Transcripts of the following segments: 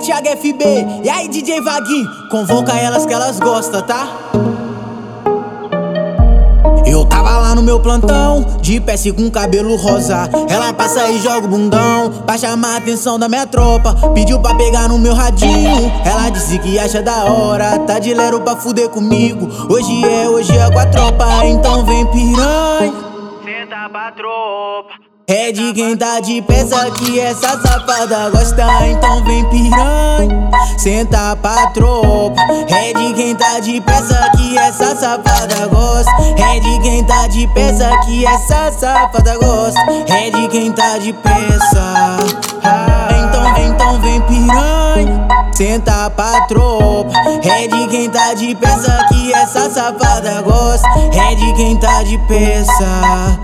Thiago FB? E aí, DJ Vaguinho? Convoca elas que elas gostam, tá? Eu tava lá no meu plantão, de pé com cabelo rosa. Ela passa e joga o bundão, pra chamar a atenção da minha tropa. Pediu pra pegar no meu radinho, ela disse que acha da hora. Tá de lero pra fuder comigo. Hoje é, hoje é com a tropa, então vem piranha. Senta pra tropa. É de quem tá de peça que essa safada gosta, então vem piranha, senta pra tropa. É de quem tá de peça que essa safada gosta. É de quem tá de peça que essa safada gosta. É de quem tá de peça. Então, então vem piranha, senta pra tropa. É de quem tá de peça que essa safada gosta. É de quem tá de peça.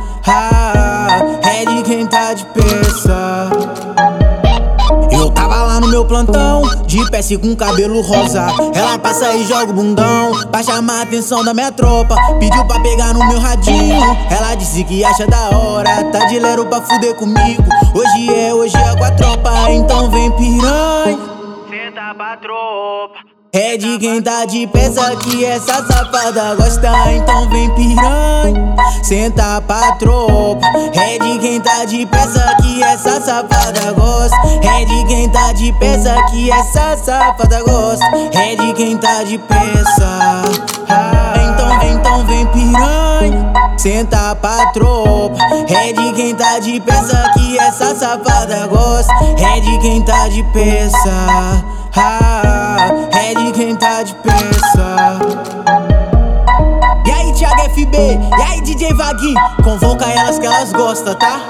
Meu plantão, de pé com cabelo rosa. Ela passa e joga o bundão, pra chamar a atenção da minha tropa. Pediu pra pegar no meu radinho, ela disse que acha da hora. Tá de lero pra fuder comigo. Hoje é, hoje é com a tropa, então vem piranha. Senta pra tropa. É de quem tá de peça que essa safada gosta, então vem piranha, senta pra tropa. É de quem tá de peça que essa safada gosta. Peça que essa safada gosta. É de quem tá de peça. Ah, então, então vem piranha, senta pra tropa. É de quem tá de peça que essa safada gosta. É de quem tá de peça. É de quem tá de peça. E aí, Thiago FB? E aí, DJ Vaguinho? Convoca elas que elas gostam, tá?